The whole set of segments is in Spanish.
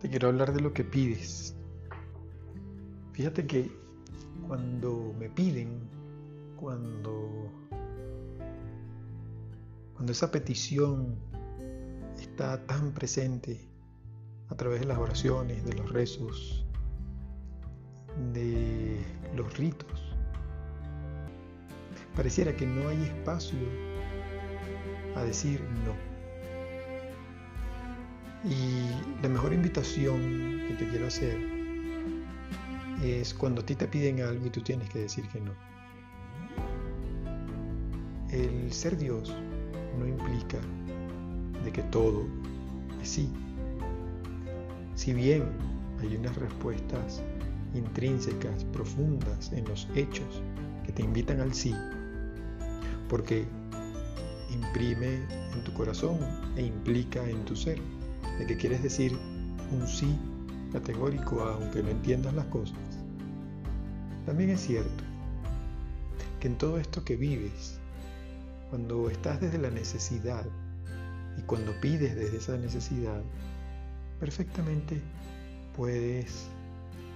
te quiero hablar de lo que pides. Fíjate que cuando me piden, cuando, cuando esa petición está tan presente a través de las oraciones, de los rezos, de los ritos, pareciera que no hay espacio a decir no. Y la mejor invitación que te quiero hacer es cuando a ti te piden algo y tú tienes que decir que no. El ser Dios no implica de que todo es sí. Si bien hay unas respuestas intrínsecas, profundas en los hechos que te invitan al sí, porque imprime en tu corazón e implica en tu ser de que quieres decir un sí categórico aunque no entiendas las cosas. También es cierto que en todo esto que vives, cuando estás desde la necesidad y cuando pides desde esa necesidad, perfectamente puedes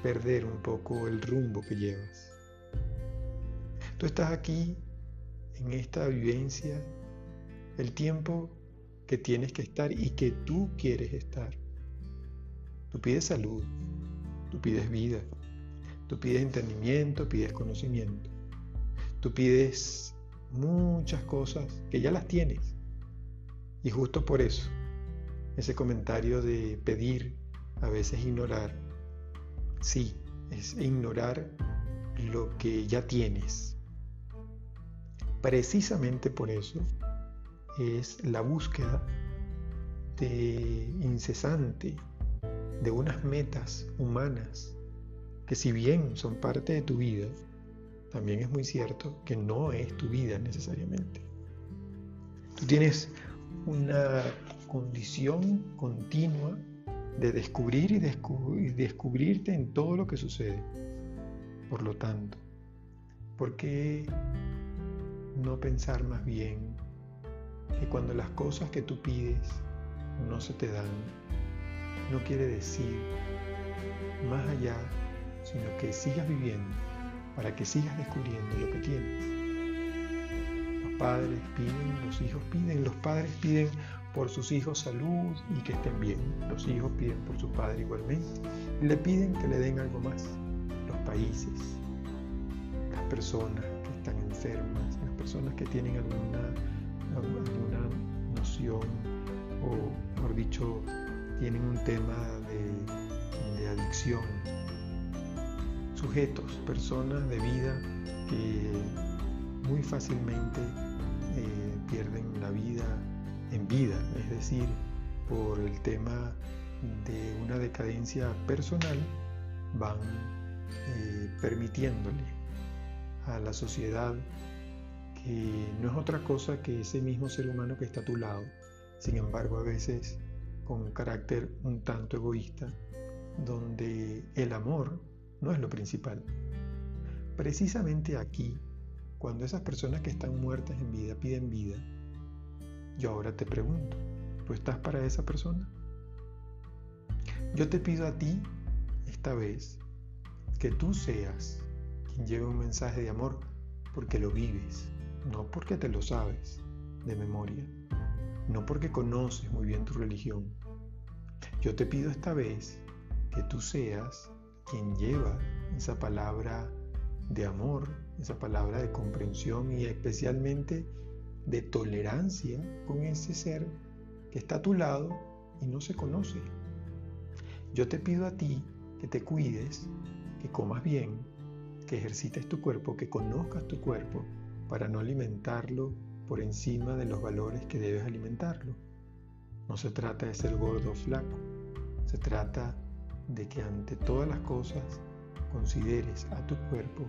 perder un poco el rumbo que llevas. Tú estás aquí en esta vivencia el tiempo que tienes que estar y que tú quieres estar. Tú pides salud, tú pides vida, tú pides entendimiento, pides conocimiento, tú pides muchas cosas que ya las tienes. Y justo por eso, ese comentario de pedir, a veces ignorar, sí, es ignorar lo que ya tienes. Precisamente por eso es la búsqueda de incesante de unas metas humanas que si bien son parte de tu vida, también es muy cierto que no es tu vida necesariamente. Tú tienes una condición continua de descubrir y, descubrirte en todo lo que sucede. Por lo tanto, ¿por qué no pensar más bien que cuando las cosas que tú pides no se te dan, no quiere decir más allá, sino que sigas viviendo para que sigas descubriendo lo que tienes. Los padres piden, los hijos piden, los padres piden por sus hijos salud y que estén bien. Los hijos piden por su padre igualmente y le piden que le den algo más. Los países, las personas que están enfermas, las personas que tienen alguna tienen un tema de, adicción. Sujetos, personas de vida que muy fácilmente eh, pierden la vida en vida, es decir, por el tema de una decadencia personal, van eh, permitiéndole a la sociedad que no es otra cosa que ese mismo ser humano que está a tu lado, sin embargo a veces con un carácter un tanto egoísta, donde el amor no es lo principal. Precisamente aquí, cuando esas personas que están muertas en vida piden vida, yo ahora te pregunto, ¿tú estás para esa persona? Yo te pido a ti, esta vez, que tú seas quien lleve un mensaje de amor porque lo vives, no porque te lo sabes de memoria, no porque conoces muy bien tu religión. Yo te pido esta vez que tú seas quien lleva esa palabra de amor, esa palabra de comprensión y especialmente de tolerancia con ese ser que está a tu lado y no se conoce. Yo te pido a ti que te cuides, que comas bien, que ejercites tu cuerpo, que conozcas tu cuerpo para no alimentarlo por encima de los valores que debes alimentarlo. No se trata de ser gordo o flaco, se trata de que ante todas las cosas consideres a tu cuerpo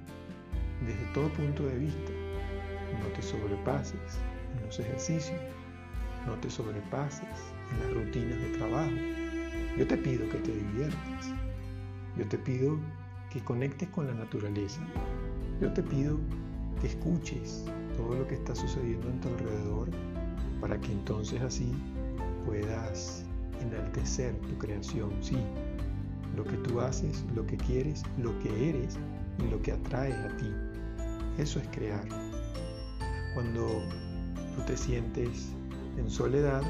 desde todo punto de vista. No te sobrepases en los ejercicios, no te sobrepases en las rutinas de trabajo. Yo te pido que te diviertas, yo te pido que conectes con la naturaleza, yo te pido escuches todo lo que está sucediendo en tu alrededor para que entonces así puedas enaltecer tu creación, sí, lo que tú haces, lo que quieres, lo que eres y lo que atraes a ti. Eso es crear. Cuando tú te sientes en soledad,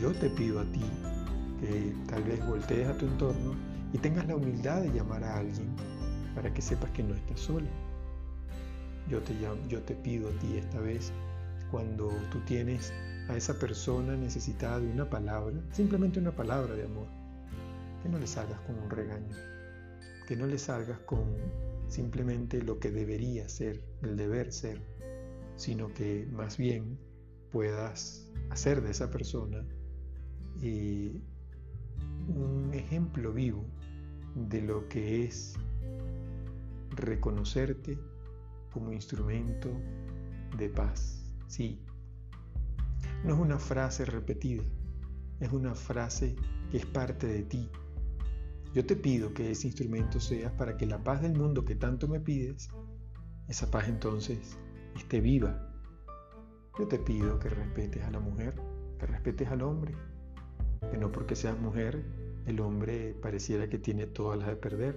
yo te pido a ti que tal vez voltees a tu entorno y tengas la humildad de llamar a alguien para que sepas que no estás sola. Yo te, yo te pido a ti esta vez, cuando tú tienes a esa persona necesitada de una palabra, simplemente una palabra de amor, que no le salgas con un regaño, que no le salgas con simplemente lo que debería ser, el deber ser, sino que más bien puedas hacer de esa persona eh, un ejemplo vivo de lo que es reconocerte como instrumento de paz. Sí, no es una frase repetida, es una frase que es parte de ti. Yo te pido que ese instrumento seas para que la paz del mundo que tanto me pides, esa paz entonces esté viva. Yo te pido que respetes a la mujer, que respetes al hombre, que no porque seas mujer el hombre pareciera que tiene todas las de perder.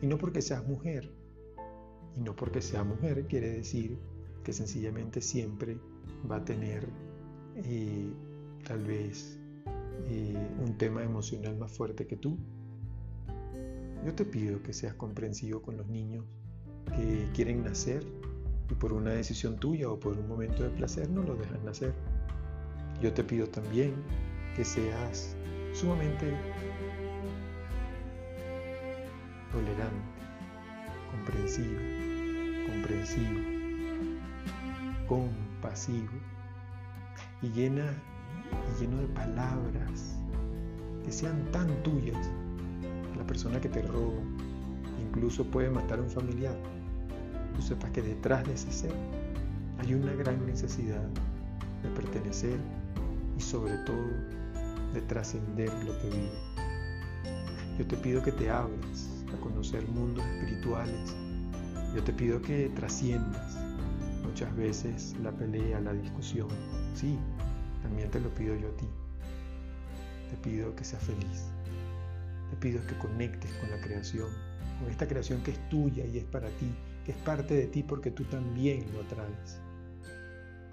Y no porque seas mujer, y no porque sea mujer quiere decir que sencillamente siempre va a tener eh, tal vez eh, un tema emocional más fuerte que tú. Yo te pido que seas comprensivo con los niños que quieren nacer y por una decisión tuya o por un momento de placer no lo dejan nacer. Yo te pido también que seas sumamente tolerante, comprensivo, comprensivo, compasivo y lleno de palabras que sean tan tuyas la persona que te roba incluso puede matar a un familiar tú sepas que detrás de ese ser hay una gran necesidad de pertenecer y sobre todo de trascender lo que vive. Yo te pido que te abras a conocer mundos espirituales. Yo te pido que trasciendas muchas veces la pelea, la discusión. Sí, también te lo pido yo a ti. Te pido que seas feliz. Te pido que conectes con la creación, con esta creación que es tuya y es para ti, que es parte de ti porque tú también lo atraes.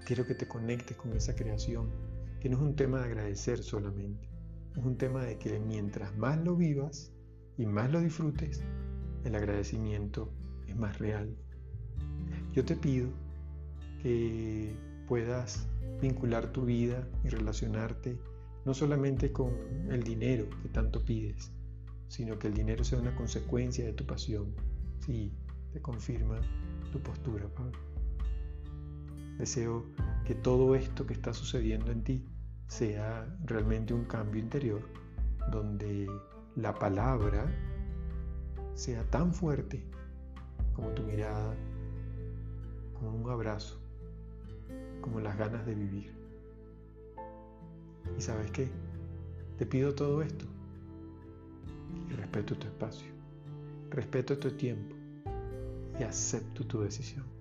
Quiero que te conectes con esa creación que no es un tema de agradecer solamente, es un tema de que mientras más lo vivas y más lo disfrutes, el agradecimiento más real. Yo te pido que puedas vincular tu vida y relacionarte no solamente con el dinero que tanto pides, sino que el dinero sea una consecuencia de tu pasión. Sí, te confirma tu postura, Pablo. Deseo que todo esto que está sucediendo en ti sea realmente un cambio interior donde la palabra sea tan fuerte como tu mirada, como un abrazo, como las ganas de vivir. ¿Y sabes qué? Te pido todo esto y respeto tu espacio, respeto tu tiempo y acepto tu decisión.